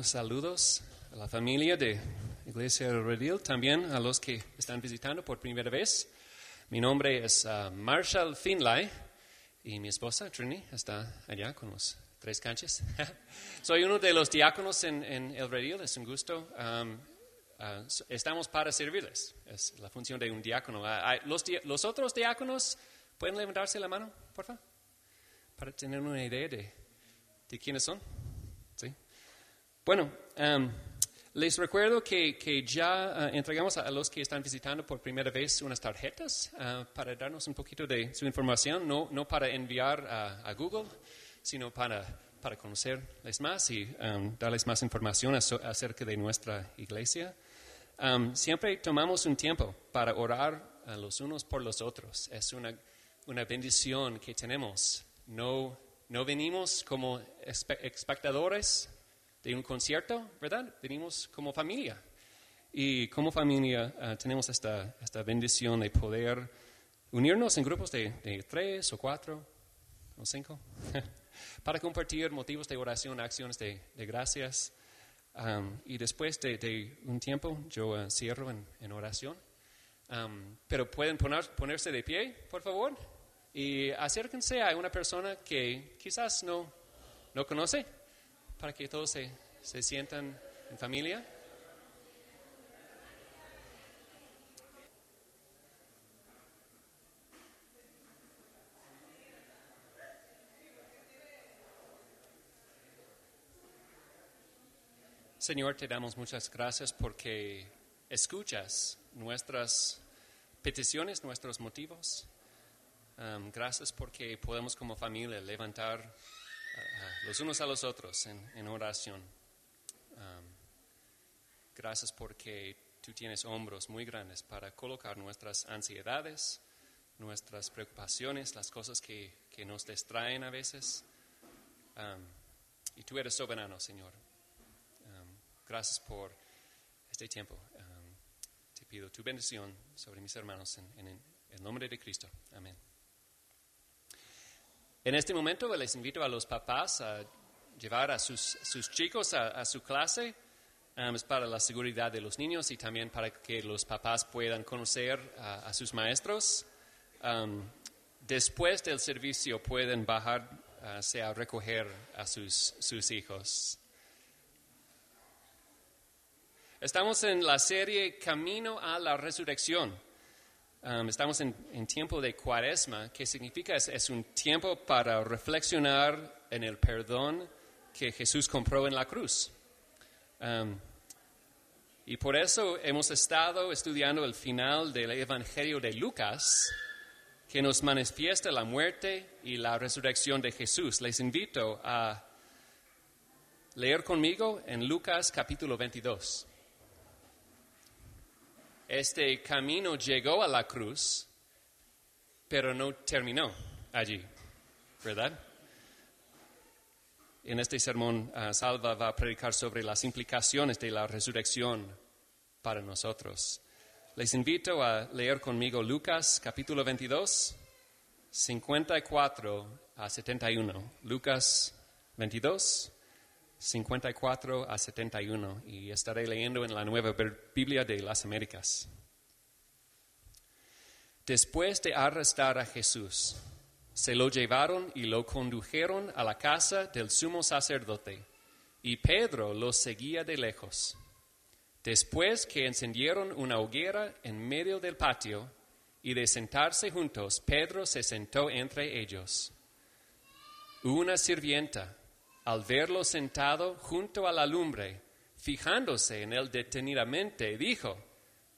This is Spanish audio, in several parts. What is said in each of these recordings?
Hermanos, saludos a la familia de Iglesia Redil, también a los que están visitando por primera vez. Mi nombre es uh, Marshall Finlay y mi esposa Trini está allá con los tres canches. Soy uno de los diáconos en, en El Redil, es un gusto. Um, uh, estamos para servirles, es la función de un diácono. Uh, los, los, otros diáconos pueden levantarse la mano, por favor, para tener una idea de, de quiénes son. Bueno, um, les recuerdo que, que ya uh, entregamos a, los que están visitando por primera vez unas tarjetas uh, para darnos un poquito de su información, no, no para enviar a, Google, sino para, para conocerles más y um, darles más información acerca de nuestra iglesia. Um, siempre tomamos un tiempo para orar los unos por los otros. Es una, una bendición que tenemos. No, no venimos como espectadores de un concierto, ¿verdad? Venimos como familia. Y como familia uh, tenemos esta, esta bendición de poder unirnos en grupos de, tres o cuatro o cinco para compartir motivos de oración, acciones de, de gracias. Y después de, de, un tiempo yo uh, cierro en, en oración. Pero pueden poner, ponerse de pie, por favor, y acérquense a una persona que quizás no, no conoce para que todos se, se sientan en familia. Señor, te damos muchas gracias porque escuchas nuestras peticiones, nuestros motivos. Gracias porque podemos como familia levantar los unos a los otros en, oración. Gracias porque tú tienes hombros muy grandes para colocar nuestras ansiedades, nuestras preocupaciones, las cosas que, que nos distraen a veces. Y tú eres soberano, Señor. gracias por este tiempo. te pido tu bendición sobre mis hermanos en, en el nombre de Cristo. Amén. En este momento les invito a los papás a llevar a sus, sus chicos a, su clase. Um, es para la seguridad de los niños y también para que los papás puedan conocer a, a sus maestros. Um, después del servicio pueden bajar uh, a recoger a sus, sus hijos. Estamos en la serie Camino a la Resurrección. Um, estamos en, en, tiempo de cuaresma, que significa es, es, un tiempo para reflexionar en el perdón que Jesús compró en la cruz. Um, y por eso hemos estado estudiando el final del Evangelio de Lucas, que nos manifiesta la muerte y la resurrección de Jesús. Les invito a leer conmigo en Lucas capítulo 22 este camino llegó a la cruz, pero no terminó allí, ¿verdad? En este sermón, uh, Salva va a predicar sobre las implicaciones de la resurrección para nosotros. Les invito a leer conmigo Lucas capítulo 22, 54 a 71. Lucas 22, 54 a 71 y estaré leyendo en la nueva Biblia de las Américas. Después de arrestar a Jesús, se lo llevaron y lo condujeron a la casa del sumo sacerdote, y Pedro lo seguía de lejos. Después que encendieron una hoguera en medio del patio, y de sentarse juntos, Pedro se sentó entre ellos. Una sirvienta al verlo sentado junto a la lumbre, fijándose en él detenidamente, dijo,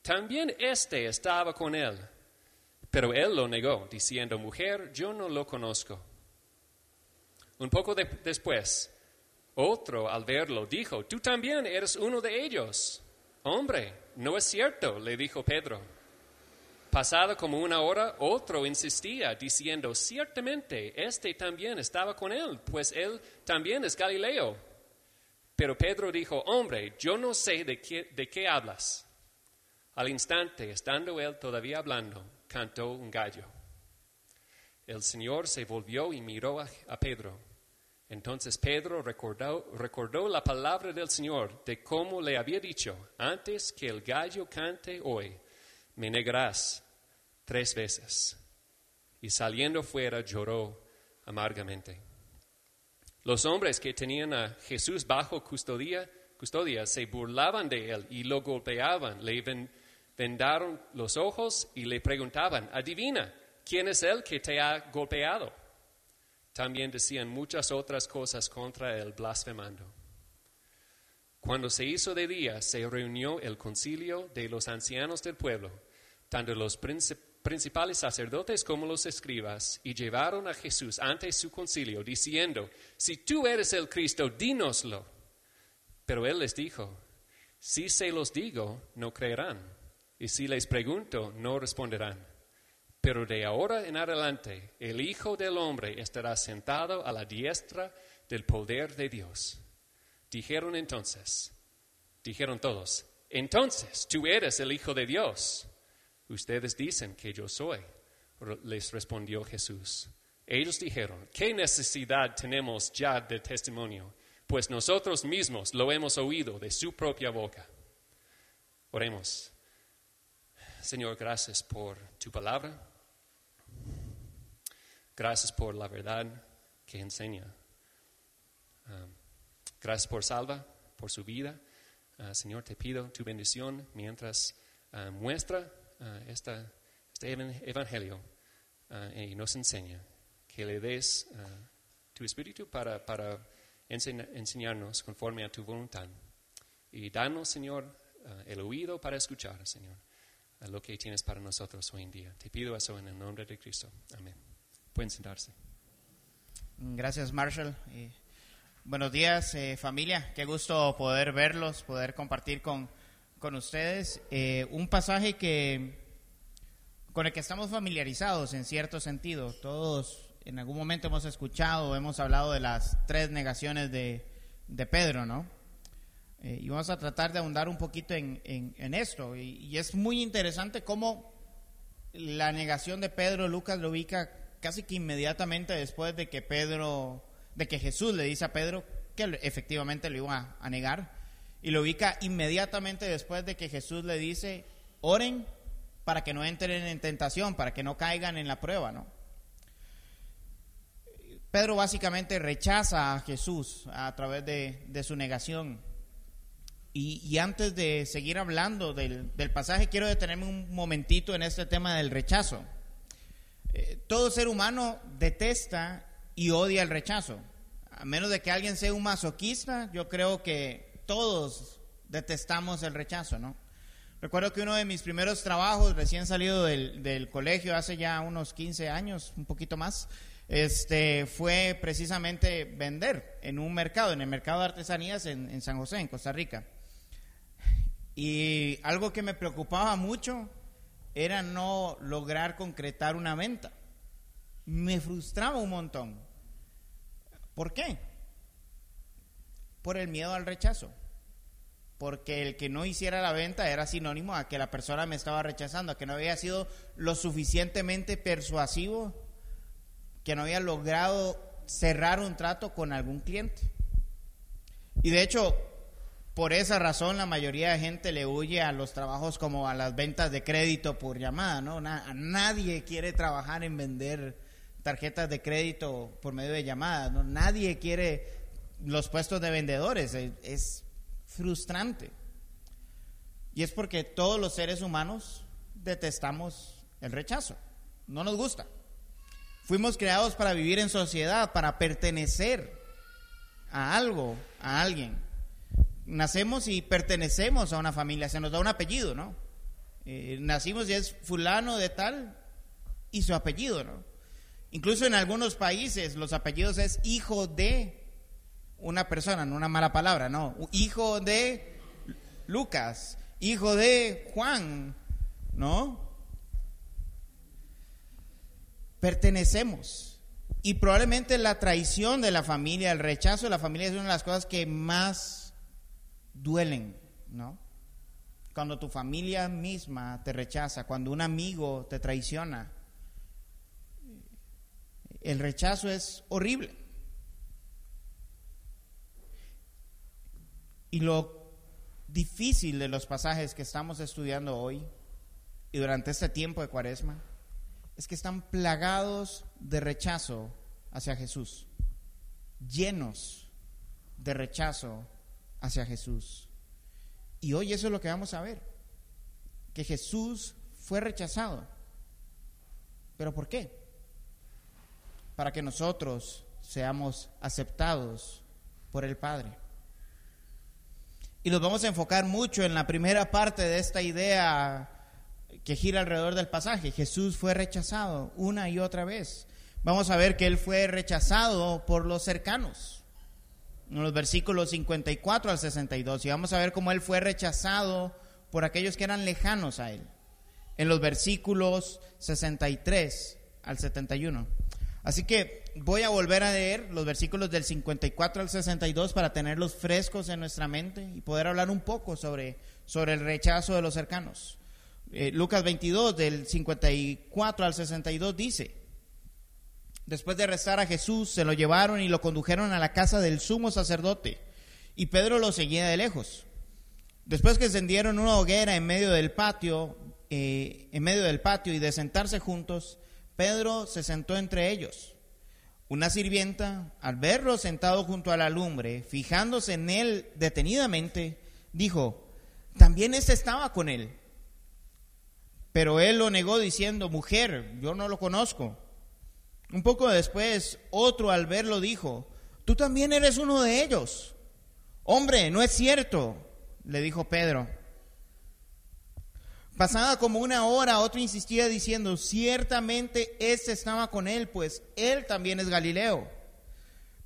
también éste estaba con él. Pero él lo negó, diciendo, mujer, yo no lo conozco. Un poco de después, otro al verlo dijo, tú también eres uno de ellos. Hombre, no es cierto, le dijo Pedro. Pasada como una hora, otro insistía, diciendo, ciertamente, este también estaba con él, pues él también es Galileo. Pero Pedro dijo, hombre, yo no sé de qué, de qué hablas. Al instante, estando él todavía hablando, cantó un gallo. El Señor se volvió y miró a, Pedro. Entonces Pedro recordó, recordó la palabra del Señor de cómo le había dicho, antes que el gallo cante hoy, me negarás tres veces. Y saliendo fuera lloró amargamente. Los hombres que tenían a Jesús bajo custodia, custodia se burlaban de él y lo golpeaban, le vendaron los ojos y le preguntaban, adivina, ¿quién es el que te ha golpeado? También decían muchas otras cosas contra él, blasfemando. Cuando se hizo de día, se reunió el concilio de los ancianos del pueblo, tanto los principales sacerdotes como los escribas, y llevaron a Jesús ante su concilio, diciendo, si tú eres el Cristo, dínoslo. Pero él les dijo, si se los digo, no creerán, y si les pregunto, no responderán. Pero de ahora en adelante el Hijo del Hombre estará sentado a la diestra del poder de Dios. Dijeron entonces, dijeron todos, entonces tú eres el Hijo de Dios. Ustedes dicen que yo soy, les respondió Jesús. Ellos dijeron, ¿qué necesidad tenemos ya de testimonio? Pues nosotros mismos lo hemos oído de su propia boca. Oremos. Señor, gracias por tu palabra. Gracias por la verdad que enseña. Ah, gracias por Salva, por su vida. Ah, Señor, te pido tu bendición mientras ah, muestra esta, este evangelio y nos enseña. Que le des tu espíritu para, para enseñarnos conforme a tu voluntad. Y danos, Señor, el oído para escuchar, Señor, lo que tienes para nosotros hoy en día. Te pido eso en el nombre de Cristo. Amén. Pueden sentarse. Gracias, Marshall. Buenos días, eh, familia. Qué gusto poder verlos, poder compartir con, con ustedes. Eh, un pasaje que con el que estamos familiarizados en cierto sentido. Todos en algún momento hemos escuchado, hemos hablado de las tres negaciones de, de Pedro, ¿no? Eh, y vamos a tratar de ahondar un poquito en, en, esto. Y, y, es muy interesante cómo la negación de Pedro, Lucas lo ubica casi que inmediatamente después de que Pedro, de que Jesús le dice a Pedro que efectivamente lo iba a, negar, y lo ubica inmediatamente después de que Jesús le dice, oren para que no entren en tentación, para que no caigan en la prueba, ¿no? Pedro básicamente rechaza a Jesús a través de, su negación. Y, antes de seguir hablando del, del pasaje, quiero detenerme un momentito en este tema del rechazo. Eh, todo ser humano detesta y odia el rechazo. A menos de que alguien sea un masoquista, yo creo que todos detestamos el rechazo, ¿no? Recuerdo que uno de mis primeros trabajos, recién salido del, colegio, hace ya unos 15 años, un poquito más, este, fue precisamente vender en un mercado, en el mercado de artesanías en, en San José, en Costa Rica. Y algo que me preocupaba mucho era no lograr concretar una venta. Me frustraba un montón. ¿Por qué? Por el miedo al rechazo. Porque el que no hiciera la venta era sinónimo a que la persona me estaba rechazando, a que no había sido lo suficientemente persuasivo, que no había logrado cerrar un trato con algún cliente. Y de hecho, por esa razón la mayoría de gente le huye a los trabajos como a las ventas de crédito por llamada, ¿no? nadie quiere trabajar en vender tarjetas de crédito por medio de llamadas, ¿no? Nadie quiere los puestos de vendedores, es, frustrante. Y es porque todos los seres humanos detestamos el rechazo, no nos gusta. Fuimos creados para vivir en sociedad, para pertenecer a algo, a alguien nacemos y pertenecemos a una familia, se nos da un apellido, ¿no? Eh, nacimos y es fulano de tal y su apellido, ¿no? Incluso en algunos países los apellidos es hijo de una persona, no una mala palabra, no, hijo de Lucas, hijo de Juan, ¿no? Pertenecemos. Y probablemente la traición de la familia, el rechazo de la familia es una de las cosas que más duelen, ¿no? Cuando tu familia misma te rechaza, cuando un amigo te traiciona, el rechazo es horrible. Y lo difícil de los pasajes que estamos estudiando hoy y durante este tiempo de cuaresma es que están plagados de rechazo hacia Jesús, llenos de rechazo hacia Jesús. Y hoy eso es lo que vamos a ver, que Jesús fue rechazado. ¿Pero por qué? Para que nosotros seamos aceptados por el Padre. Y nos vamos a enfocar mucho en la primera parte de esta idea que gira alrededor del pasaje. Jesús fue rechazado una y otra vez. Vamos a ver que él fue rechazado por los cercanos. En los versículos 54 al 62. Y vamos a ver cómo él fue rechazado por aquellos que eran lejanos a él. En los versículos 63 al 71. Así que voy a volver a leer los versículos del 54 al 62 para tenerlos frescos en nuestra mente y poder hablar un poco sobre, sobre el rechazo de los cercanos. Eh, Lucas 22 del 54 al 62 dice, después de arrestar a Jesús, se lo llevaron y lo condujeron a la casa del sumo sacerdote y Pedro lo seguía de lejos. Después que encendieron una hoguera en medio del patio, eh, en medio del patio y de sentarse juntos, Pedro se sentó entre ellos. Una sirvienta, al verlo sentado junto a la lumbre, fijándose en él detenidamente, dijo, también éste estaba con él. Pero él lo negó diciendo, mujer, yo no lo conozco. Un poco después, otro al verlo dijo, tú también eres uno de ellos. Hombre, no es cierto, le dijo Pedro. Pasada como una hora, otro insistía diciendo, ciertamente este estaba con él, pues él también es Galileo.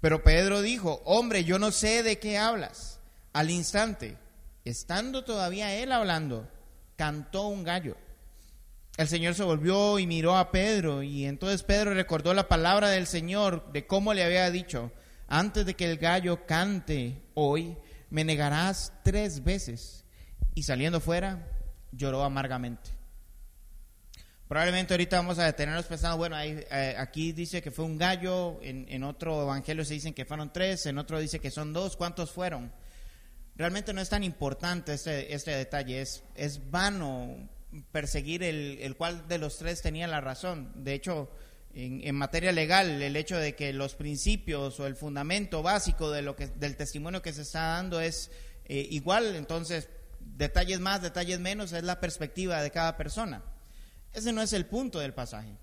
Pero Pedro dijo, hombre, yo no sé de qué hablas. Al instante, estando todavía él hablando, cantó un gallo. El Señor se volvió y miró a Pedro, y entonces Pedro recordó la palabra del Señor, de cómo le había dicho, antes de que el gallo cante hoy, me negarás tres veces. Y saliendo fuera, lloró amargamente. Probablemente ahorita vamos a detenernos pensando, bueno, eh, aquí dice que fue un gallo, en, otro evangelio se dicen que fueron tres, en otro dice que son dos, ¿cuántos fueron? Realmente no es tan importante este, este detalle, es, vano perseguir el, el cual de los tres tenía la razón. De hecho, en, materia legal, el hecho de que los principios o el fundamento básico de lo que, del testimonio que se está dando es eh, igual, entonces detalles más, detalles menos, es la perspectiva de cada persona. Ese no es el punto del pasaje.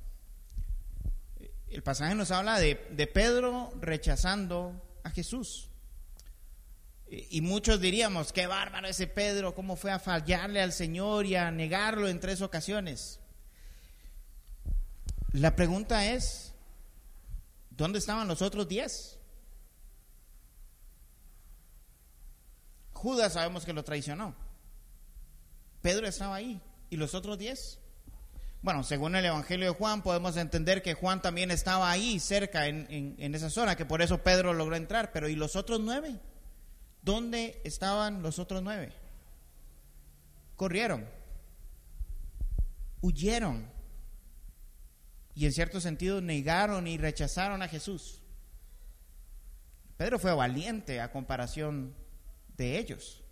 El pasaje nos habla de, Pedro rechazando a Jesús. Y muchos diríamos, qué bárbaro ese Pedro, cómo fue a fallarle al Señor y a negarlo en tres ocasiones. La pregunta es, ¿dónde estaban los otros diez? Judas sabemos que lo traicionó. Pedro estaba ahí. ¿Y los otros diez? Bueno, según el Evangelio de Juan, podemos entender que Juan también estaba ahí, cerca, en, esa zona, que por eso Pedro logró entrar. Pero ¿y los otros nueve? ¿Dónde estaban los otros nueve? Corrieron, huyeron y en cierto sentido negaron y rechazaron a Jesús. Pedro fue valiente a comparación de ellos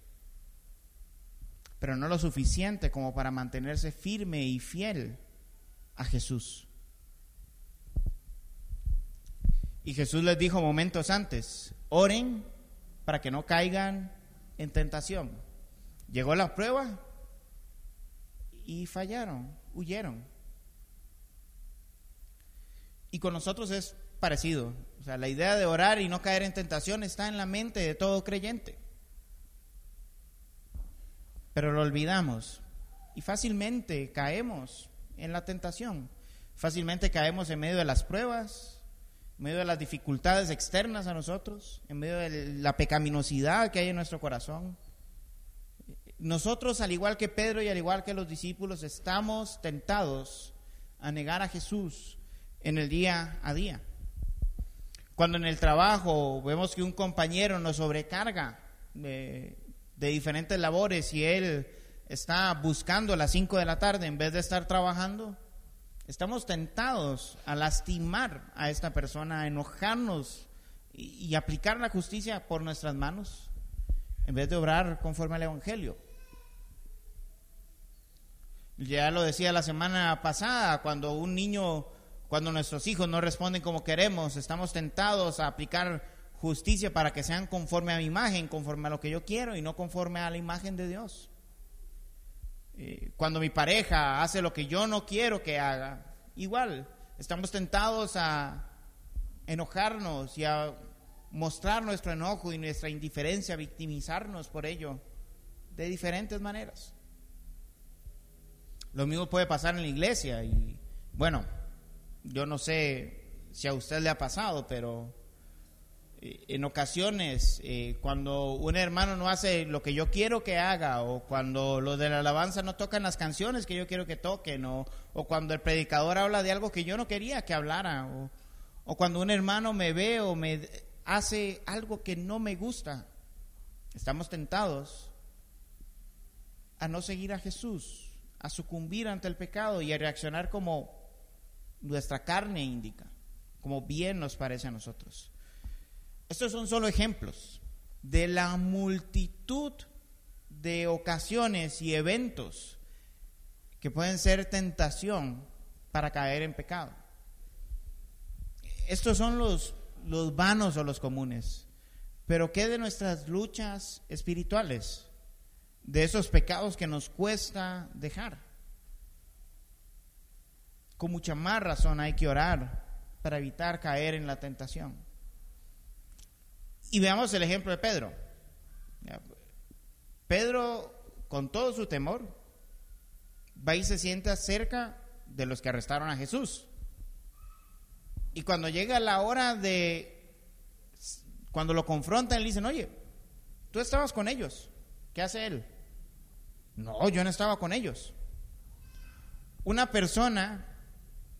pero no lo suficiente como para mantenerse firme y fiel a Jesús. Y Jesús les dijo momentos antes, oren para que no caigan en tentación. Llegó la prueba y fallaron, huyeron. Y con nosotros es parecido. O sea, la idea de orar y no caer en tentación está en la mente de todo creyente pero lo olvidamos y fácilmente caemos en la tentación, fácilmente caemos en medio de las pruebas, en medio de las dificultades externas a nosotros, en medio de la pecaminosidad que hay en nuestro corazón. Nosotros, al igual que Pedro y al igual que los discípulos, estamos tentados a negar a Jesús en el día a día. Cuando en el trabajo vemos que un compañero nos sobrecarga, de diferentes labores y él está buscando a las 5 de la tarde en vez de estar trabajando, estamos tentados a lastimar a esta persona, a enojarnos y, aplicar la justicia por nuestras manos. en vez de obrar conforme al Evangelio. Ya lo decía la semana pasada, cuando un niño, cuando nuestros hijos no responden como queremos, estamos tentados a aplicar justicia para que sean conforme a mi imagen, conforme a lo que yo quiero y no conforme a la imagen de Dios. Eh, cuando mi pareja hace lo que yo no quiero que haga, igual, estamos tentados a enojarnos y a mostrar nuestro enojo y nuestra indiferencia, victimizarnos por ello de diferentes maneras. Lo mismo puede pasar en la iglesia y bueno, yo no sé si a usted le ha pasado, pero en ocasiones eh, cuando un hermano no hace lo que yo quiero que haga o cuando los de la alabanza no tocan las canciones que yo quiero que toquen o, o cuando el predicador habla de algo que yo no quería que hablara o, o cuando un hermano me ve o me hace algo que no me gusta, estamos tentados a no seguir a Jesús a sucumbir ante el pecado y a reaccionar como nuestra carne indica, como bien nos parece a nosotros. Estos son solo ejemplos de la multitud de ocasiones y eventos que pueden ser tentación para caer en pecado. Estos son los, los vanos o los comunes. Pero ¿qué de nuestras luchas espirituales? de esos pecados que nos cuesta dejar. Con mucha más razón hay que orar para evitar caer en la tentación. Y veamos el ejemplo de Pedro. Pedro, con todo su temor, va y se sienta cerca de los que arrestaron a Jesús. Y cuando llega la hora de, cuando lo confrontan, le dicen, oye, tú estabas con ellos. ¿Qué hace él? No, yo no estaba con ellos. Una persona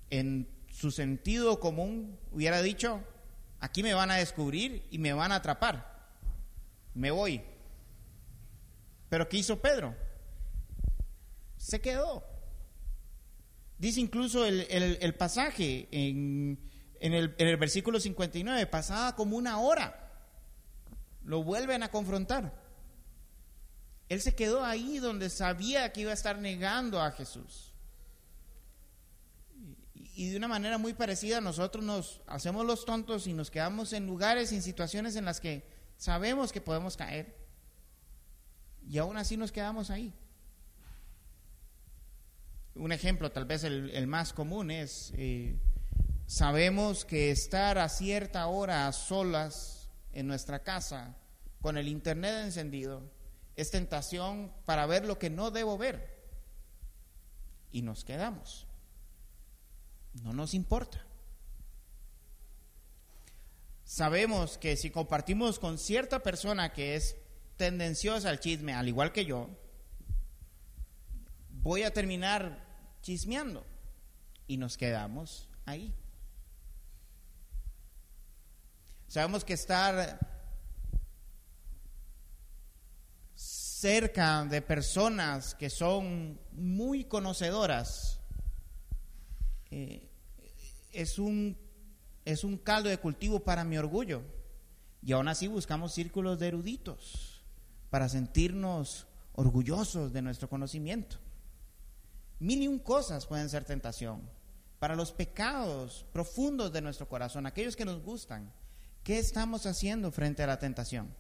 en su sentido común hubiera dicho, aquí me van a descubrir y me van a atrapar. Me voy. Pero ¿qué hizo Pedro? Se quedó. Dice incluso el, pasaje en, el, en el versículo 59, pasaba como una hora. Lo vuelven a confrontar. Él se quedó ahí donde sabía que iba a estar negando a Jesús. Y de una manera muy parecida nosotros nos hacemos los tontos y nos quedamos en lugares y en situaciones en las que sabemos que podemos caer. Y aún así nos quedamos ahí. Un ejemplo, tal vez el, más común, es, eh, sabemos que estar a cierta hora a solas en nuestra casa, con el internet encendido, es tentación para ver lo que no debo ver. Y nos quedamos. No nos importa. Sabemos que si compartimos con cierta persona que es tendenciosa al chisme, al igual que yo, voy a terminar chismeando. Y nos quedamos ahí. Sabemos que estar cerca de personas que son muy conocedoras, eh, es, un, es un caldo de cultivo para mi orgullo. Y aún así buscamos círculos de eruditos para sentirnos orgullosos de nuestro conocimiento. Mil y un cosas pueden ser tentación. Para los pecados profundos de nuestro corazón, aquellos que nos gustan, ¿qué estamos haciendo frente a la tentación?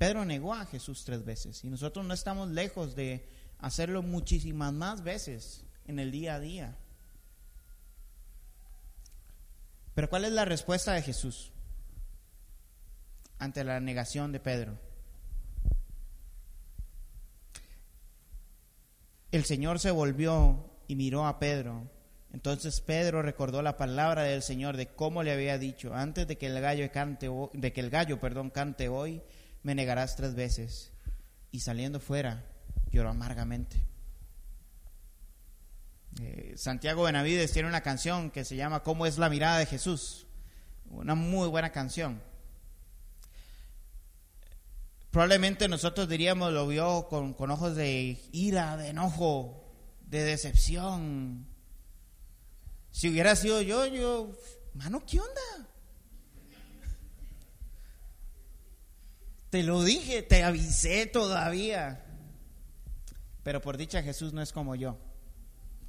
Pedro negó a Jesús tres veces y nosotros no estamos lejos de hacerlo muchísimas más veces en el día a día. Pero ¿cuál es la respuesta de Jesús ante la negación de Pedro? El Señor se volvió y miró a Pedro. Entonces Pedro recordó la palabra del Señor de cómo le había dicho antes de que el gallo cante de que el gallo, perdón, cante hoy me negarás tres veces. Y saliendo fuera, lloró amargamente. Eh, Santiago Benavides tiene una canción que se llama ¿Cómo es la mirada de Jesús? Una muy buena canción. Probablemente nosotros diríamos lo vio con, con ojos de ira, de enojo, de decepción. Si hubiera sido yo, yo, mano, ¿qué onda? Te lo dije, te avisé todavía. Pero por dicha Jesús no es como yo.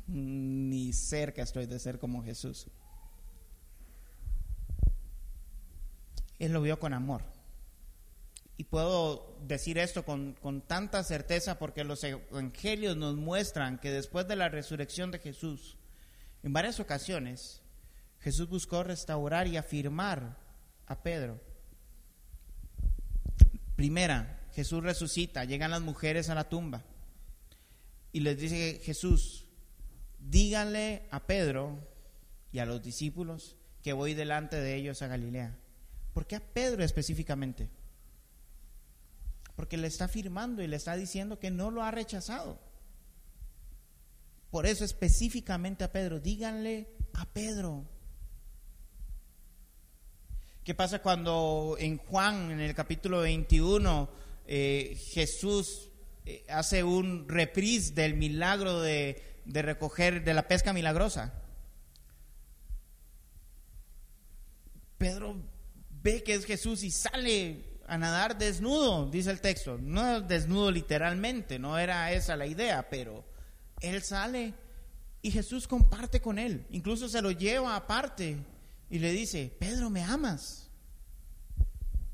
Ni cerca estoy de ser como Jesús. Él lo vio con amor. Y puedo decir esto con, con, tanta certeza porque los evangelios nos muestran que después de la resurrección de Jesús, en varias ocasiones, Jesús buscó restaurar y afirmar a Pedro. Primera, Jesús resucita, llegan las mujeres a la tumba y les dice Jesús, díganle a Pedro y a los discípulos que voy delante de ellos a Galilea. ¿Por qué a Pedro específicamente? Porque le está afirmando y le está diciendo que no lo ha rechazado. Por eso específicamente a Pedro, díganle a Pedro. ¿Qué pasa cuando en Juan, en el capítulo 21, eh, Jesús eh, hace un reprise del milagro de, de recoger, de la pesca milagrosa? Pedro ve que es Jesús y sale a nadar desnudo, dice el texto. No desnudo literalmente, no era esa la idea, pero él sale y Jesús comparte con él. Incluso se lo lleva aparte y le dice, Pedro, ¿me amas?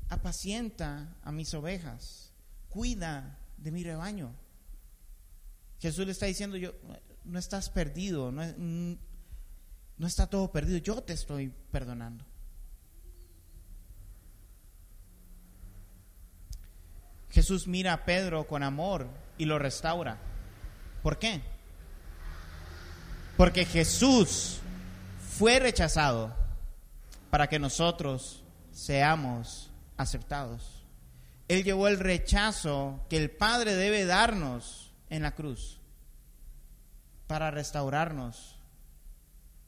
Apacienta a mis ovejas, cuida de mi rebaño. Jesús le está diciendo, yo, no estás perdido, no, no está todo perdido, yo te estoy perdonando. Jesús mira a Pedro con amor y lo restaura. ¿Por qué? Porque Jesús fue rechazado para que nosotros seamos aceptados. Él llevó el rechazo que el Padre debe darnos en la cruz para restaurarnos,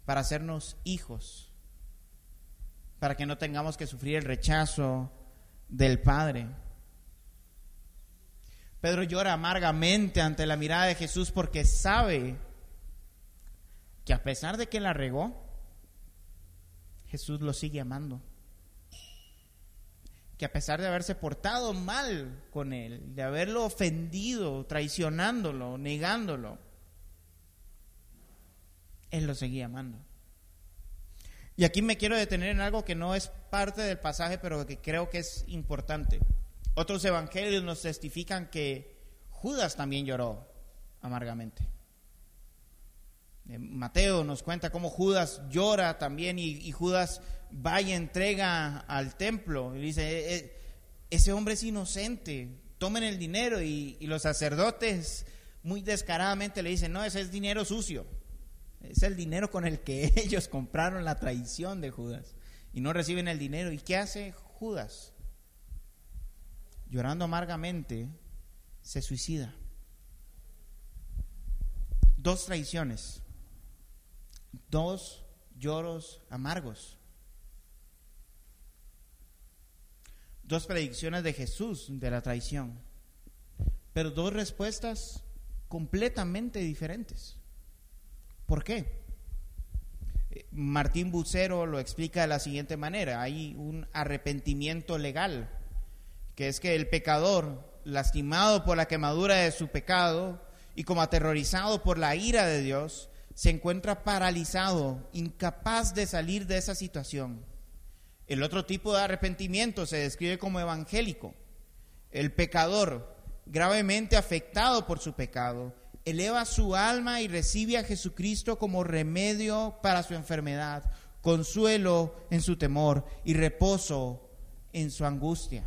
para hacernos hijos, para que no tengamos que sufrir el rechazo del Padre. Pedro llora amargamente ante la mirada de Jesús porque sabe que a pesar de que la regó, Jesús lo sigue amando. Que a pesar de haberse portado mal con él, de haberlo ofendido, traicionándolo, negándolo, él lo seguía amando. Y aquí me quiero detener en algo que no es parte del pasaje, pero que creo que es importante. Otros evangelios nos testifican que Judas también lloró amargamente. Eh, Mateo nos cuenta cómo Judas llora también y, Judas va y entrega al templo y dice, eh, eh, ese hombre es inocente, tomen el dinero y, y los sacerdotes muy descaradamente le dicen, no, ese es dinero sucio, es el dinero con el que ellos compraron la traición de Judas y no reciben el dinero. ¿Y qué hace Judas? llorando amargamente, se suicida. Dos traiciones, dos lloros amargos, dos predicciones de Jesús de la traición, pero dos respuestas completamente diferentes. ¿Por qué? Martín Bucero lo explica de la siguiente manera, hay un arrepentimiento legal que es que el pecador, lastimado por la quemadura de su pecado y como aterrorizado por la ira de Dios, se encuentra paralizado, incapaz de salir de esa situación. El otro tipo de arrepentimiento se describe como evangélico. El pecador, gravemente afectado por su pecado, eleva su alma y recibe a Jesucristo como remedio para su enfermedad, consuelo en su temor y reposo en su angustia.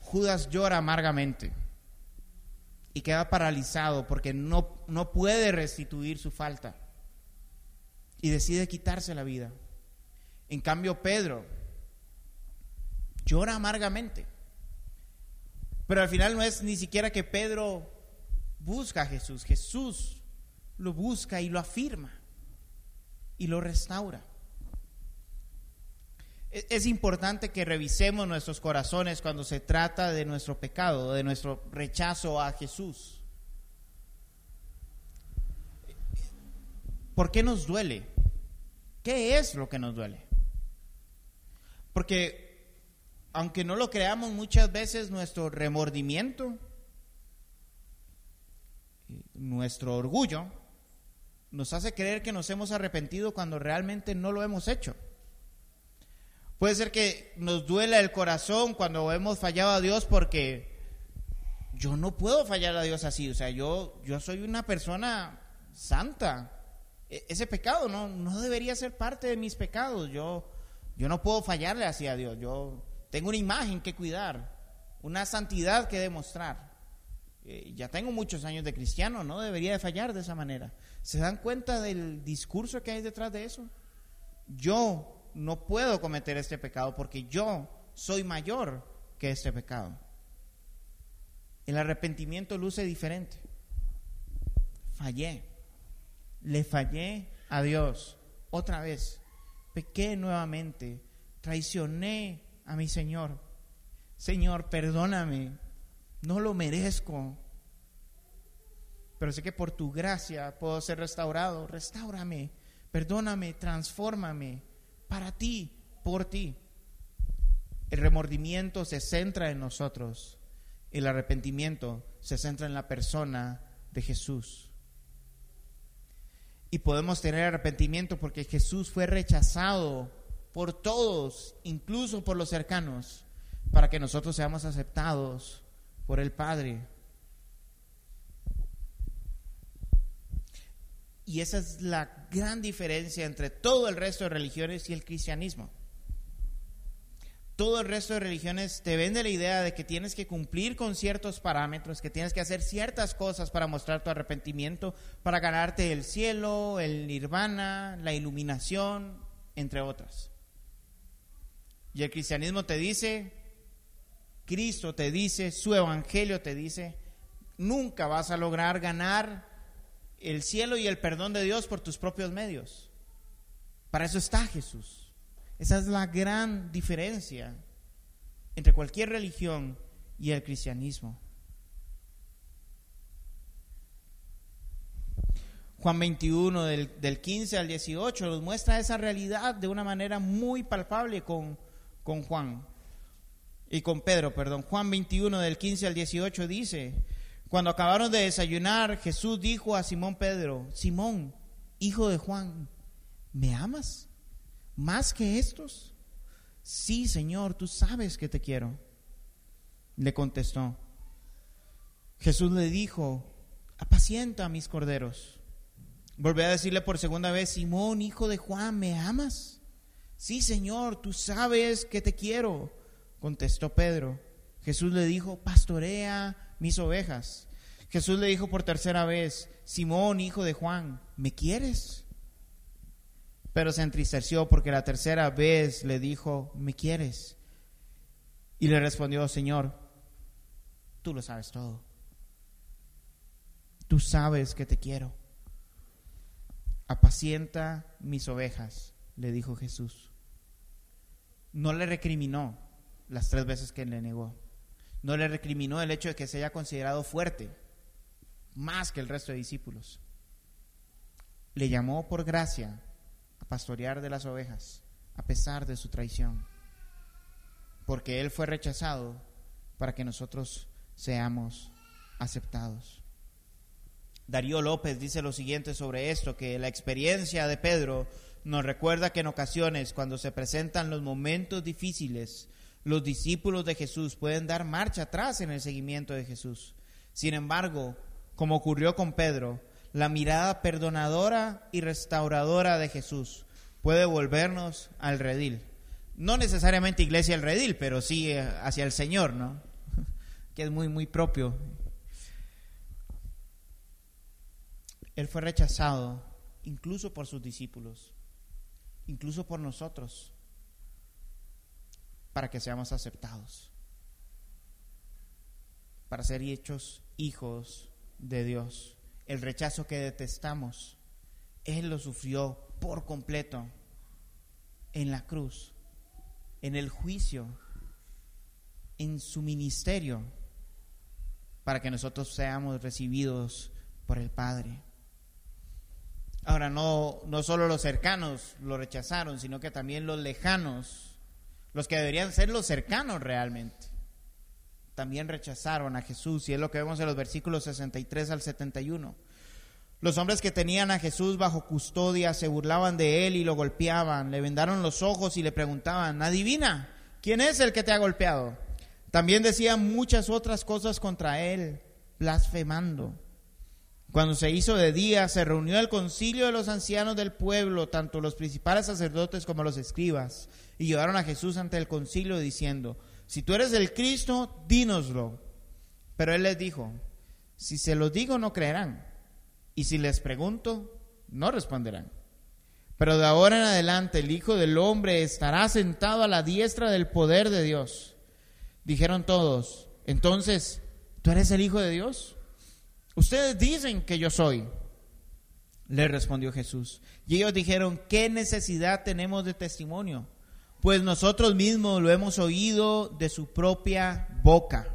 Judas llora amargamente y queda paralizado porque no, no puede restituir su falta y decide quitarse la vida. En cambio, Pedro llora amargamente. Pero al final no es ni siquiera que Pedro busca a Jesús, Jesús lo busca y lo afirma y lo restaura. Es importante que revisemos nuestros corazones cuando se trata de nuestro pecado, de nuestro rechazo a Jesús. ¿Por qué nos duele? ¿Qué es lo que nos duele? Porque aunque no lo creamos muchas veces, nuestro remordimiento, nuestro orgullo, nos hace creer que nos hemos arrepentido cuando realmente no lo hemos hecho. Puede ser que nos duela el corazón cuando hemos fallado a Dios porque yo no puedo fallar a Dios así. O sea, yo, yo soy una persona santa. E, ese pecado no, no debería ser parte de mis pecados. Yo, yo no puedo fallarle así a Dios. Yo tengo una imagen que cuidar, una santidad que demostrar. Eh, ya tengo muchos años de cristiano, no debería de fallar de esa manera. ¿Se dan cuenta del discurso que hay detrás de eso? Yo no puedo cometer este pecado porque yo soy mayor que este pecado. El arrepentimiento luce diferente. Fallé. Le fallé a Dios. Otra vez. Pequé nuevamente. Traicioné a mi Señor. Señor, perdóname. No lo merezco. Pero sé que por tu gracia puedo ser restaurado. Restáurame. Perdóname. Transfórmame para ti, por ti. El remordimiento se centra en nosotros. El arrepentimiento se centra en la persona de Jesús. Y podemos tener arrepentimiento porque Jesús fue rechazado por todos, incluso por los cercanos, para que nosotros seamos aceptados por el Padre. Y esa es la gran diferencia entre todo el resto de religiones y el cristianismo. Todo el resto de religiones te vende la idea de que tienes que cumplir con ciertos parámetros, que tienes que hacer ciertas cosas para mostrar tu arrepentimiento, para ganarte el cielo, el nirvana, la iluminación, entre otras. Y el cristianismo te dice, Cristo te dice, su evangelio te dice, nunca vas a lograr ganar el cielo y el perdón de Dios por tus propios medios. Para eso está Jesús. Esa es la gran diferencia entre cualquier religión y el cristianismo. Juan 21 del, del, 15 al 18 nos muestra esa realidad de una manera muy palpable con, con Juan y con Pedro, perdón. Juan 21 del 15 al 18 dice, cuando acabaron de desayunar, Jesús dijo a Simón Pedro, Simón, hijo de Juan, ¿me amas más que estos? Sí, Señor, tú sabes que te quiero. Le contestó. Jesús le dijo, apacienta a mis corderos. Volví a decirle por segunda vez, Simón, hijo de Juan, ¿me amas? Sí, Señor, tú sabes que te quiero, contestó Pedro. Jesús le dijo, pastorea mis ovejas. Jesús le dijo por tercera vez, Simón, hijo de Juan, ¿me quieres? Pero se entristeció porque la tercera vez le dijo, ¿me quieres? Y le respondió, Señor, tú lo sabes todo. Tú sabes que te quiero. Apacienta mis ovejas, le dijo Jesús. No le recriminó las tres veces que le negó no le recriminó el hecho de que se haya considerado fuerte, más que el resto de discípulos. Le llamó por gracia a pastorear de las ovejas, a pesar de su traición, porque Él fue rechazado para que nosotros seamos aceptados. Darío López dice lo siguiente sobre esto, que la experiencia de Pedro nos recuerda que en ocasiones cuando se presentan los momentos difíciles, los discípulos de Jesús pueden dar marcha atrás en el seguimiento de Jesús. Sin embargo, como ocurrió con Pedro, la mirada perdonadora y restauradora de Jesús puede volvernos al redil. No necesariamente iglesia al redil, pero sí eh, hacia el Señor, ¿no? Que es muy, muy propio. Él fue rechazado incluso por sus discípulos, incluso por nosotros para que seamos aceptados, para ser hechos hijos de Dios. El rechazo que detestamos, Él lo sufrió por completo en la cruz, en el juicio, en su ministerio, para que nosotros seamos recibidos por el Padre. Ahora, no, no solo los cercanos lo rechazaron, sino que también los lejanos, los que deberían ser los cercanos realmente, también rechazaron a Jesús. Y es lo que vemos en los versículos 63 al 71. Los hombres que tenían a Jesús bajo custodia se burlaban de él y lo golpeaban, le vendaron los ojos y le preguntaban, adivina, ¿quién es el que te ha golpeado? También decían muchas otras cosas contra él, blasfemando. Cuando se hizo de día, se reunió el concilio de los ancianos del pueblo, tanto los principales sacerdotes como los escribas, y llevaron a Jesús ante el concilio diciendo, si tú eres el Cristo, dínoslo. Pero él les dijo, si se lo digo no creerán, y si les pregunto, no responderán. Pero de ahora en adelante el Hijo del Hombre estará sentado a la diestra del poder de Dios. Dijeron todos, entonces, ¿tú eres el Hijo de Dios? Ustedes dicen que yo soy. Le respondió Jesús. Y ellos dijeron, ¿qué necesidad tenemos de testimonio? Pues nosotros mismos lo hemos oído de su propia boca.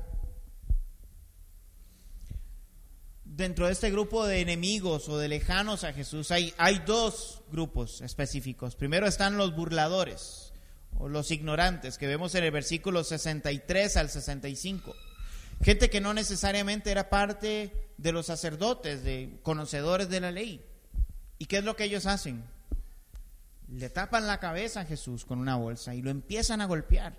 Dentro de este grupo de enemigos o de lejanos a Jesús hay, hay dos grupos específicos. Primero están los burladores o los ignorantes que vemos en el versículo 63 al 65. Gente que no necesariamente era parte de los sacerdotes, de conocedores de la ley. ¿Y qué es lo que ellos hacen? Le tapan la cabeza a Jesús con una bolsa y lo empiezan a golpear.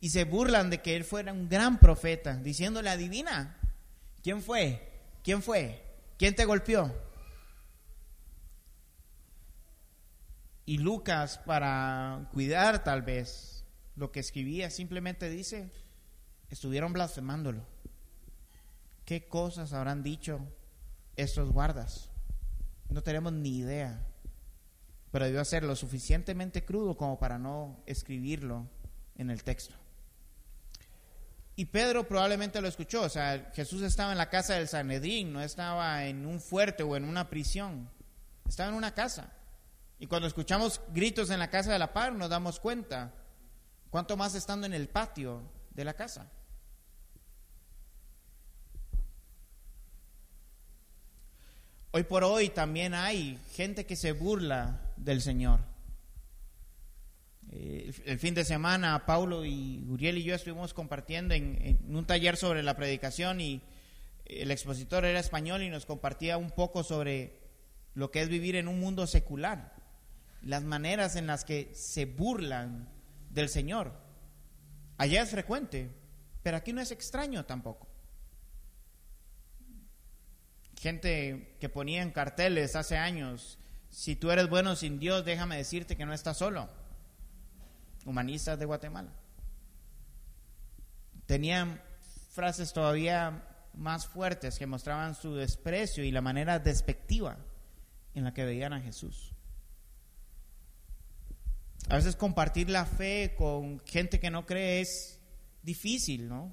Y se burlan de que él fuera un gran profeta, diciéndole, adivina, ¿quién fue? ¿Quién fue? ¿Quién te golpeó? Y Lucas, para cuidar tal vez lo que escribía, simplemente dice, estuvieron blasfemándolo. ¿Qué cosas habrán dicho estos guardas? No tenemos ni idea, pero debió ser lo suficientemente crudo como para no escribirlo en el texto. Y Pedro probablemente lo escuchó, o sea, Jesús estaba en la casa del Sanedrín, no estaba en un fuerte o en una prisión, estaba en una casa. Y cuando escuchamos gritos en la casa de la par nos damos cuenta, cuánto más estando en el patio de la casa. Hoy por hoy también hay gente que se burla del Señor. Eh, el fin de semana, Paulo y Uriel y yo estuvimos compartiendo en, un taller sobre la predicación y el expositor era español y nos compartía un poco sobre lo que es vivir en un mundo secular, las maneras en las que se burlan del Señor. Allá es frecuente, pero aquí no es extraño tampoco. Gente que ponía en carteles hace años, si tú eres bueno sin Dios, déjame decirte que no estás solo. Humanistas de Guatemala. Tenían frases todavía más fuertes que mostraban su desprecio y la manera despectiva en la que veían a Jesús. A veces compartir la fe con gente que no cree es difícil, ¿no?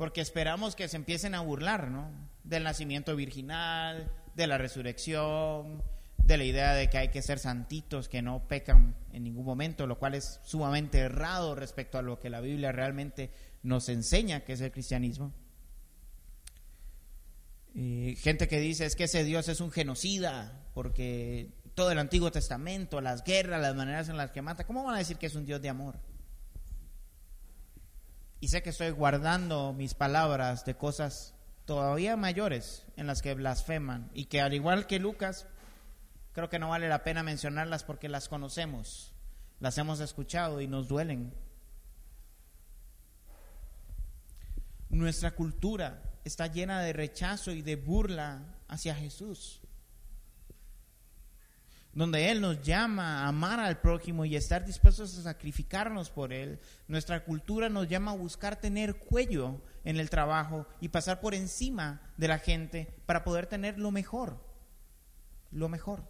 Porque esperamos que se empiecen a burlar, ¿no? del nacimiento virginal, de la resurrección, de la idea de que hay que ser santitos, que no pecan en ningún momento, lo cual es sumamente errado respecto a lo que la Biblia realmente nos enseña, que es el cristianismo. gente que dice es que ese Dios es un genocida, porque todo el Antiguo Testamento, las guerras, las maneras en las que mata, ¿cómo van a decir que es un Dios de amor? Y sé que estoy guardando mis palabras de cosas todavía mayores en las que blasfeman y que al igual que Lucas, creo que no vale la pena mencionarlas porque las conocemos, las hemos escuchado y nos duelen. Nuestra cultura está llena de rechazo y de burla hacia Jesús donde Él nos llama a amar al prójimo y estar dispuestos a sacrificarnos por Él. Nuestra cultura nos llama a buscar tener cuello en el trabajo y pasar por encima de la gente para poder tener lo mejor, lo mejor.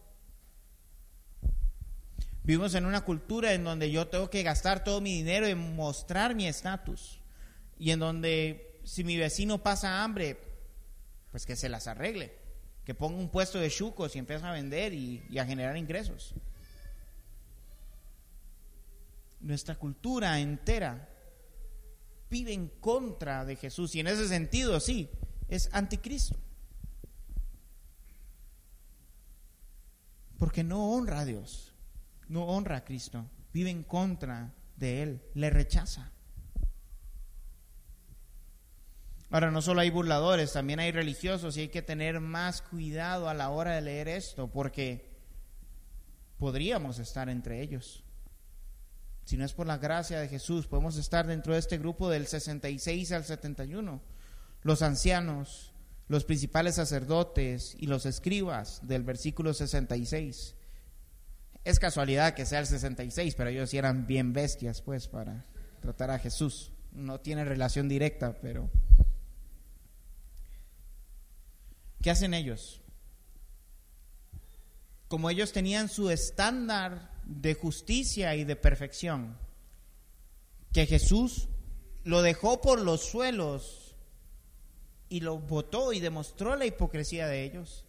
Vivimos en una cultura en donde yo tengo que gastar todo mi dinero en mostrar mi estatus y en donde si mi vecino pasa hambre, pues que se las arregle que ponga un puesto de chucos y empieza a vender y, y a generar ingresos. Nuestra cultura entera vive en contra de Jesús y en ese sentido sí, es anticristo. Porque no honra a Dios, no honra a Cristo, vive en contra de Él, le rechaza. Ahora, no solo hay burladores, también hay religiosos y hay que tener más cuidado a la hora de leer esto, porque podríamos estar entre ellos. Si no es por la gracia de Jesús, podemos estar dentro de este grupo del 66 al 71. Los ancianos, los principales sacerdotes y los escribas del versículo 66. Es casualidad que sea el 66, pero ellos eran bien bestias, pues, para tratar a Jesús. No tiene relación directa, pero... ¿Qué hacen ellos? Como ellos tenían su estándar de justicia y de perfección, que Jesús lo dejó por los suelos y lo votó y demostró la hipocresía de ellos,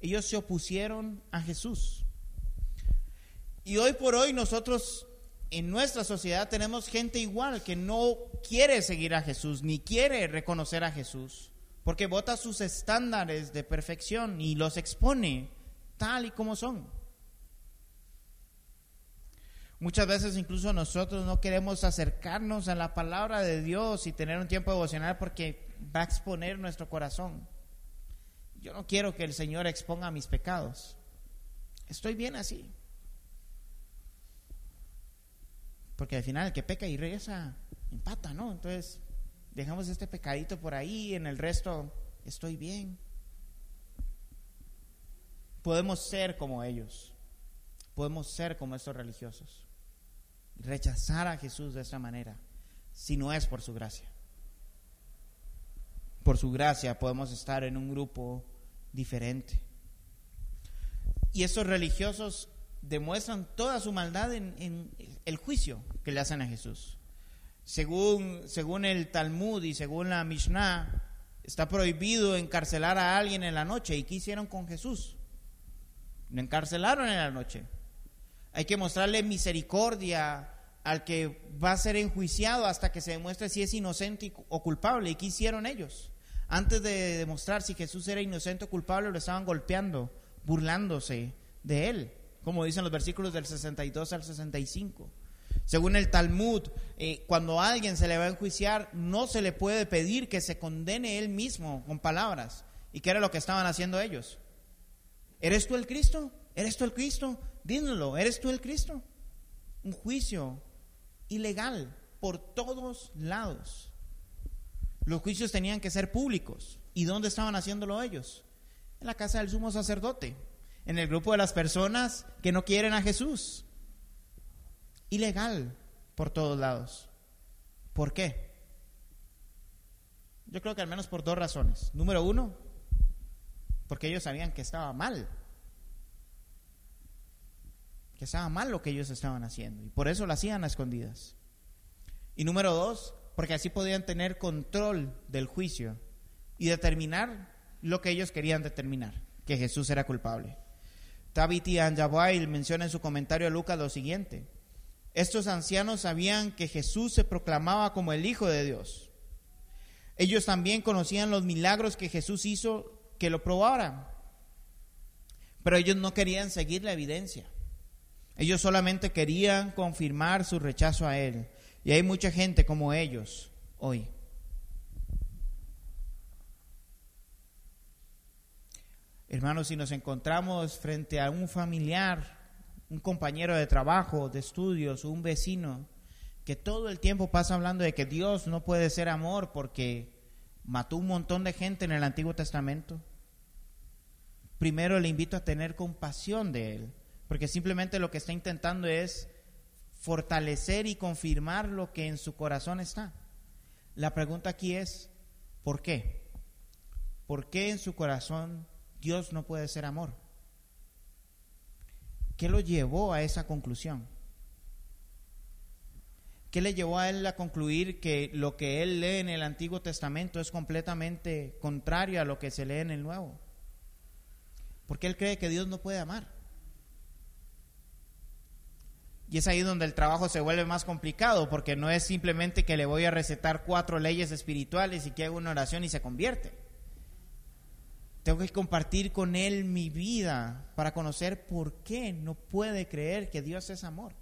ellos se opusieron a Jesús. Y hoy por hoy nosotros en nuestra sociedad tenemos gente igual que no quiere seguir a Jesús ni quiere reconocer a Jesús porque vota sus estándares de perfección y los expone tal y como son. Muchas veces incluso nosotros no queremos acercarnos a la palabra de Dios y tener un tiempo devocional porque va a exponer nuestro corazón. Yo no quiero que el Señor exponga mis pecados. Estoy bien así. Porque al final el que peca y regresa, empata, ¿no? Entonces, dejamos este pecadito por ahí, en el resto estoy bien. Podemos ser como ellos. Podemos ser como estos religiosos. Rechazar a Jesús de esta manera, si no es por su gracia. Por su gracia podemos estar en un grupo diferente. Y estos religiosos demuestran toda su maldad en, el juicio que le hacen a Jesús. Según, según el Talmud y según la Mishnah, está prohibido encarcelar a alguien en la noche. ¿Y qué hicieron con Jesús? Lo encarcelaron en la noche. Hay que mostrarle misericordia al que va a ser enjuiciado hasta que se demuestre si es inocente o culpable. ¿Y qué hicieron ellos? Antes de demostrar si Jesús era inocente o culpable, lo estaban golpeando, burlándose de él como dicen los versículos del 62 al 65. Según el Talmud, eh, cuando alguien se le va a enjuiciar, no se le puede pedir que se condene él mismo con palabras. ¿Y qué era lo que estaban haciendo ellos? ¿Eres tú el Cristo? ¿Eres tú el Cristo? Dímelo, ¿eres tú el Cristo? Un juicio ilegal por todos lados. Los juicios tenían que ser públicos. ¿Y dónde estaban haciéndolo ellos? En la casa del sumo sacerdote en el grupo de las personas que no quieren a Jesús. Ilegal por todos lados. ¿Por qué? Yo creo que al menos por dos razones. Número uno, porque ellos sabían que estaba mal. Que estaba mal lo que ellos estaban haciendo. Y por eso lo hacían a escondidas. Y número dos, porque así podían tener control del juicio y determinar lo que ellos querían determinar, que Jesús era culpable. Tabiti Anjabail menciona en su comentario a Lucas lo siguiente. Estos ancianos sabían que Jesús se proclamaba como el Hijo de Dios. Ellos también conocían los milagros que Jesús hizo que lo probaran. Pero ellos no querían seguir la evidencia. Ellos solamente querían confirmar su rechazo a Él. Y hay mucha gente como ellos hoy. Hermanos, si nos encontramos frente a un familiar, un compañero de trabajo, de estudios, un vecino, que todo el tiempo pasa hablando de que Dios no puede ser amor porque mató un montón de gente en el Antiguo Testamento, primero le invito a tener compasión de Él, porque simplemente lo que está intentando es fortalecer y confirmar lo que en su corazón está. La pregunta aquí es, ¿por qué? ¿Por qué en su corazón Dios no puede ser amor. ¿Qué lo llevó a esa conclusión? ¿Qué le llevó a él a concluir que lo que él lee en el Antiguo Testamento es completamente contrario a lo que se lee en el Nuevo? Porque él cree que Dios no puede amar. Y es ahí donde el trabajo se vuelve más complicado, porque no es simplemente que le voy a recetar cuatro leyes espirituales y que haga una oración y se convierte Tengo que compartir con Él mi vida para conocer por qué no puede creer que Dios es amor.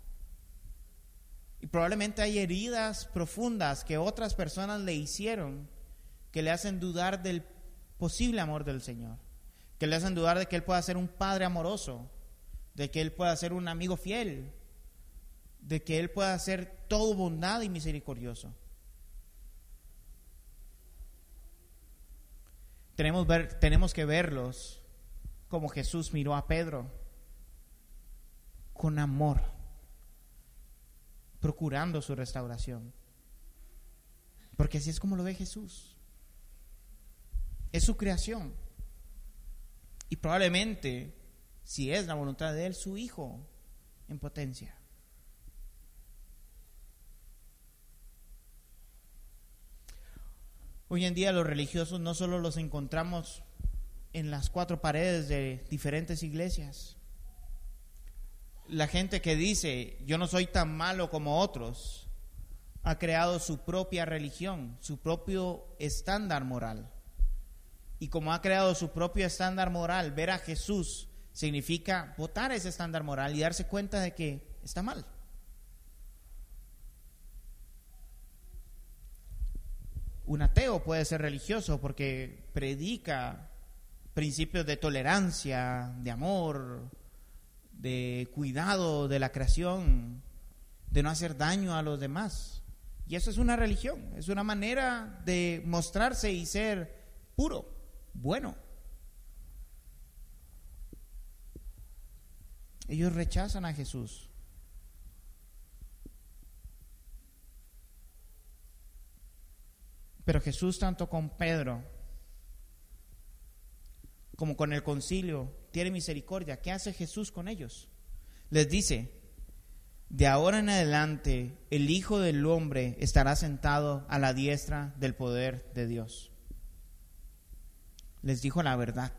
Y probablemente hay heridas profundas que otras personas le hicieron que le hacen dudar del posible amor del Señor, que le hacen dudar de que Él pueda ser un padre amoroso, de que Él pueda ser un amigo fiel, de que Él pueda ser todo bondad y misericordioso. Tenemos, que verlos como Jesús miró a Pedro, con amor, procurando su restauración. Porque así es como lo ve Jesús. Es su creación. Y probablemente, si es la voluntad de Él, su Hijo en potencia. Hoy en día los religiosos no solo los encontramos en las cuatro paredes de diferentes iglesias. La gente que dice, yo no soy tan malo como otros, ha creado su propia religión, su propio estándar moral. Y como ha creado su propio estándar moral, ver a Jesús significa votar ese estándar moral y darse cuenta de que está mal. Un ateo puede ser religioso porque predica principios de tolerancia, de amor, de cuidado de la creación, de no hacer daño a los demás. Y eso es una religión, es una manera de mostrarse y ser puro, bueno. Ellos rechazan a Jesús. Pero Jesús, tanto con Pedro como con el concilio, tiene misericordia. ¿Qué hace Jesús con ellos? Les dice, de ahora en adelante el Hijo del Hombre estará sentado a la diestra del poder de Dios. Les dijo la verdad.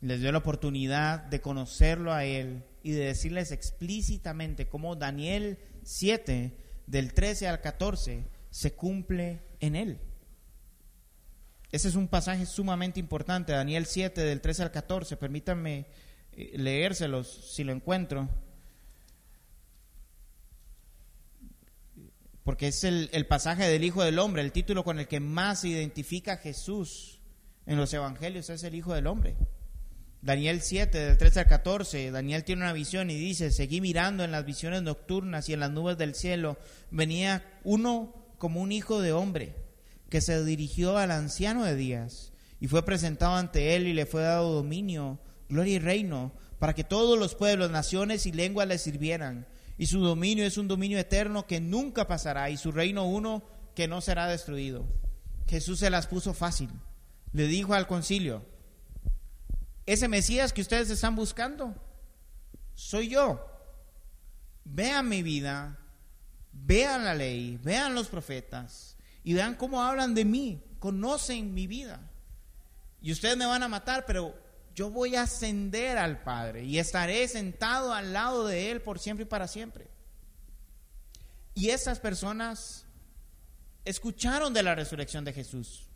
Les dio la oportunidad de conocerlo a Él y de decirles explícitamente cómo Daniel 7 del 13 al 14 se cumple en él. Ese es un pasaje sumamente importante, Daniel 7 del 13 al 14, permítanme eh, leérselos si lo encuentro, porque es el, el pasaje del Hijo del Hombre, el título con el que más se identifica a Jesús en los Evangelios es el Hijo del Hombre. Daniel 7, del 13 al 14, Daniel tiene una visión y dice, seguí mirando en las visiones nocturnas y en las nubes del cielo, venía uno como un hijo de hombre, que se dirigió al anciano de días, y fue presentado ante él y le fue dado dominio, gloria y reino, para que todos los pueblos, naciones y lenguas le sirvieran. Y su dominio es un dominio eterno que nunca pasará, y su reino uno que no será destruido. Jesús se las puso fácil. Le dijo al concilio, ese Mesías que ustedes están buscando, soy yo. Vean mi vida, vean la ley, vean los profetas y vean cómo hablan de mí, conocen mi vida. Y ustedes me van a matar, pero yo voy a ascender al Padre y estaré sentado al lado de Él por siempre y para siempre. Y esas personas escucharon de la resurrección de Jesús.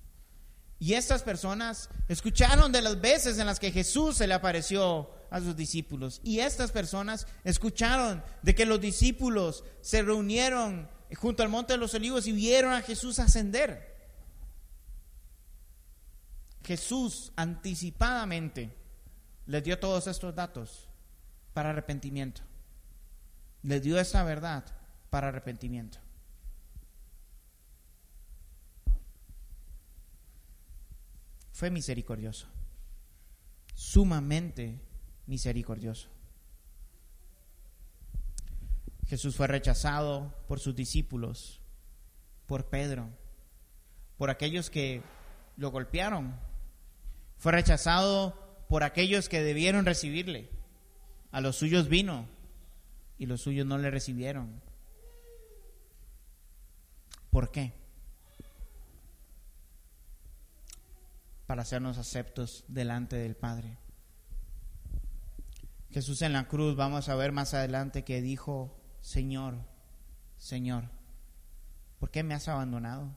Y estas personas escucharon de las veces en las que Jesús se le apareció a sus discípulos. Y estas personas escucharon de que los discípulos se reunieron junto al monte de los olivos y vieron a Jesús ascender. Jesús anticipadamente les dio todos estos datos para arrepentimiento. Les dio esa verdad para arrepentimiento. Fue misericordioso, sumamente misericordioso. Jesús fue rechazado por sus discípulos, por Pedro, por aquellos que lo golpearon. Fue rechazado por aquellos que debieron recibirle. A los suyos vino y los suyos no le recibieron. ¿Por qué? Para hacernos aceptos delante del Padre. Jesús en la cruz, vamos a ver más adelante que dijo, Señor, Señor, ¿por qué me has abandonado?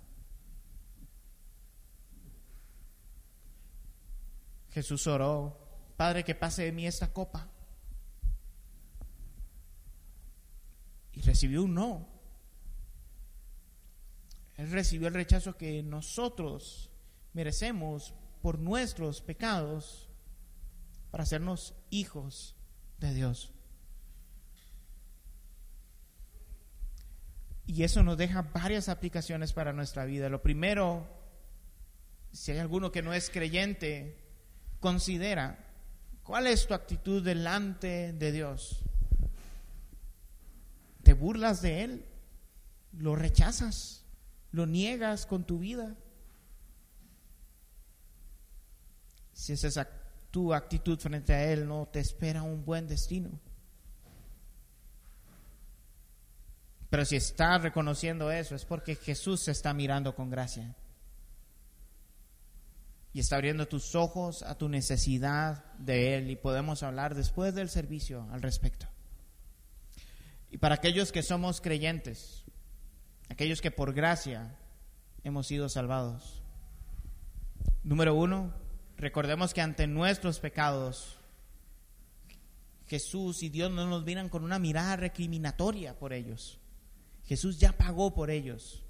Jesús oró, Padre, que pase de mí esta copa. Y recibió un no. Él recibió el rechazo que nosotros merecemos por nuestros pecados para hacernos hijos de Dios. Y eso nos deja varias aplicaciones para nuestra vida. Lo primero, si hay alguno que no es creyente, considera cuál es tu actitud delante de Dios. ¿Te burlas de Él? ¿Lo rechazas? ¿Lo niegas con tu vida? Si esa es tu actitud frente a Él, no te espera un buen destino. Pero si estás reconociendo eso, es porque Jesús se está mirando con gracia. Y está abriendo tus ojos a tu necesidad de Él. Y podemos hablar después del servicio al respecto. Y para aquellos que somos creyentes, aquellos que por gracia hemos sido salvados. Número uno, recordemos que ante nuestros pecados, Jesús y Dios no nos miran con una mirada recriminatoria por ellos. Jesús ya pagó por ellos.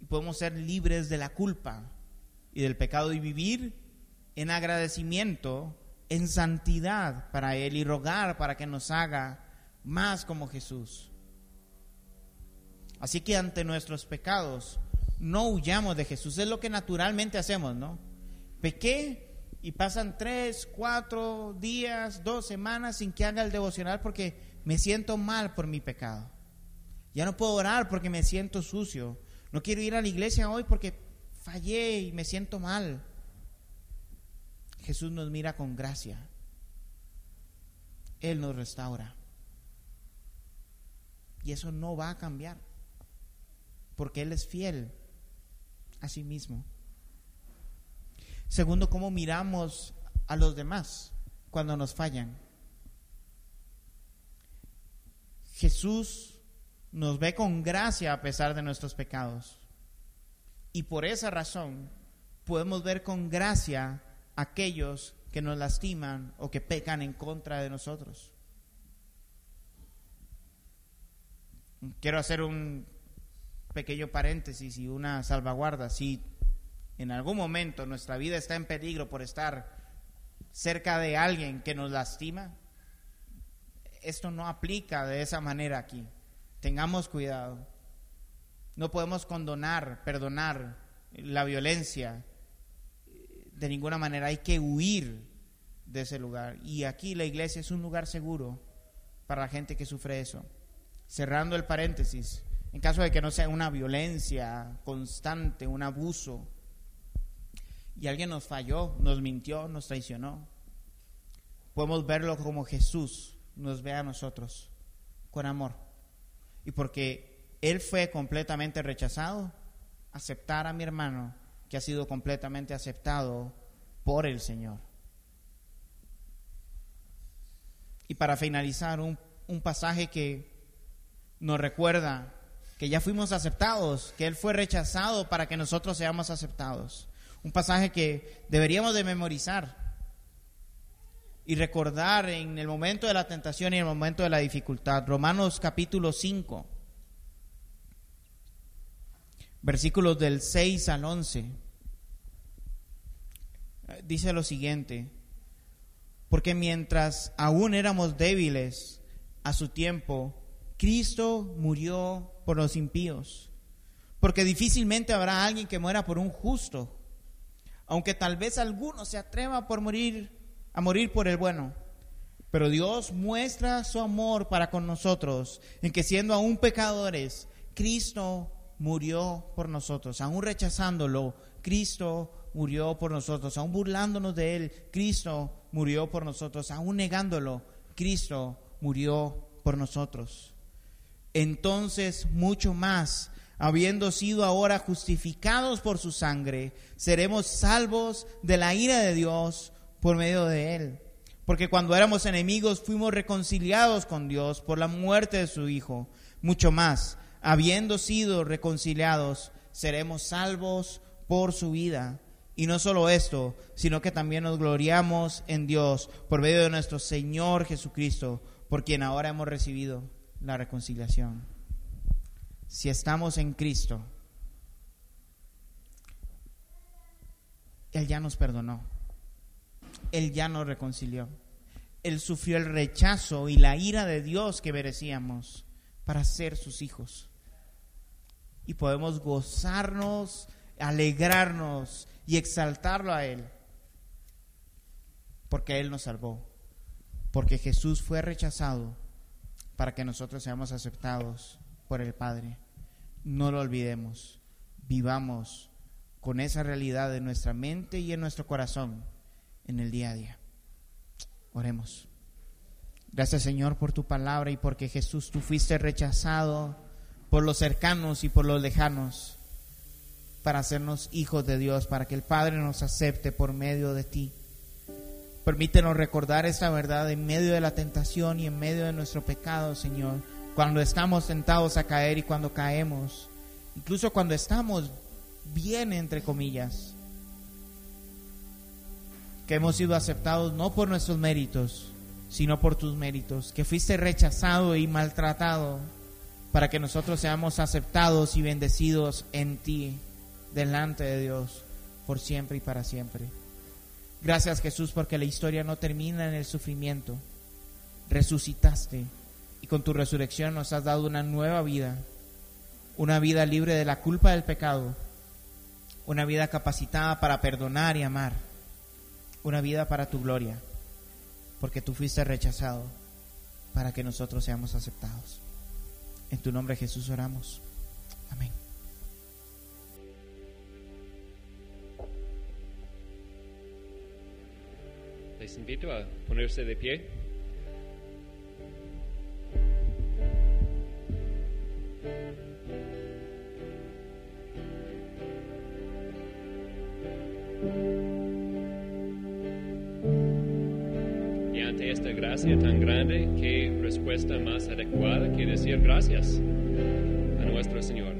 Y podemos ser libres de la culpa y del pecado y vivir en agradecimiento, en santidad para Él y rogar para que nos haga más como Jesús. Así que ante nuestros pecados no huyamos de Jesús. Es lo que naturalmente hacemos, ¿no? Pequé y pasan tres, cuatro días, dos semanas sin que haga el devocional porque me siento mal por mi pecado. Ya no puedo orar porque me siento sucio. No quiero ir a la iglesia hoy porque fallé y me siento mal. Jesús nos mira con gracia. Él nos restaura. Y eso no va a cambiar. Porque Él es fiel a sí mismo. Segundo, cómo miramos a los demás cuando nos fallan. Jesús nos ve con gracia a pesar de nuestros pecados. Y por esa razón podemos ver con gracia a aquellos que nos lastiman o que pecan en contra de nosotros. Quiero hacer un pequeño paréntesis y una salvaguarda. Si en algún momento nuestra vida está en peligro por estar cerca de alguien que nos lastima, esto no aplica de esa manera aquí. Tengamos cuidado. No podemos condonar, perdonar la violencia. De ninguna manera hay que huir de ese lugar. Y aquí la iglesia es un lugar seguro para la gente que sufre eso. Cerrando el paréntesis, en caso de que no sea una violencia constante, un abuso, y alguien nos falló, nos mintió, nos traicionó, podemos verlo como Jesús nos ve a nosotros, con amor y porque él fue completamente rechazado, aceptar a mi hermano que ha sido completamente aceptado por el Señor. Y para finalizar, un, un pasaje que nos recuerda que ya fuimos aceptados, que Él fue rechazado para que nosotros seamos aceptados. Un pasaje que deberíamos de memorizar y recordar en el momento de la tentación y en el momento de la dificultad. Romanos capítulo 5, versículos del 6 al 11. Dice lo siguiente, porque mientras aún éramos débiles a su tiempo, Cristo murió por los impíos, porque difícilmente habrá alguien que muera por un justo, aunque tal vez alguno se atreva por morir a morir por el bueno. Pero Dios muestra su amor para con nosotros en que siendo aún pecadores, Cristo murió por nosotros. Aún rechazándolo, Cristo murió por nosotros. Aún burlándonos de Él, Cristo murió por nosotros. Aún negándolo, Cristo murió por nosotros. Entonces, mucho más, habiendo sido ahora justificados por su sangre, seremos salvos de la ira de Dios por medio de Él. Porque cuando éramos enemigos fuimos reconciliados con Dios por la muerte de su Hijo. Mucho más, habiendo sido reconciliados, seremos salvos por su vida. Y no solo esto, sino que también nos gloriamos en Dios por medio de nuestro Señor Jesucristo, por quien ahora hemos recibido la reconciliación. Si estamos en Cristo, Él ya nos perdonó. Él ya nos reconcilió. Él sufrió el rechazo y la ira de Dios que merecíamos para ser sus hijos. Y podemos gozarnos, alegrarnos y exaltarlo a Él. Porque Él nos salvó. Porque Jesús fue rechazado para que nosotros seamos aceptados por el Padre. No lo olvidemos. Vivamos con esa realidad en nuestra mente y en nuestro corazón en el día a día. Oremos. Gracias Señor por tu palabra y porque Jesús tú fuiste rechazado por los cercanos y por los lejanos para hacernos hijos de Dios, para que el Padre nos acepte por medio de ti. Permítenos recordar esta verdad en medio de la tentación y en medio de nuestro pecado, Señor, cuando estamos tentados a caer y cuando caemos, incluso cuando estamos bien, entre comillas, que hemos sido aceptados no por nuestros méritos, sino por tus méritos, que fuiste rechazado y maltratado para que nosotros seamos aceptados y bendecidos en ti delante de Dios por siempre y para siempre. Gracias Jesús porque la historia no termina en el sufrimiento. Resucitaste con tu resurrección nos has dado una nueva vida, una vida libre de la culpa del pecado, una vida capacitada para perdonar y amar, una vida para tu gloria, porque tú fuiste rechazado para que nosotros seamos aceptados. En tu nombre Jesús oramos. Amén. Les invito a ponerse de pie. Y ante esta gracia tan grande, qué respuesta más adecuada que decir gracias a nuestro Señor.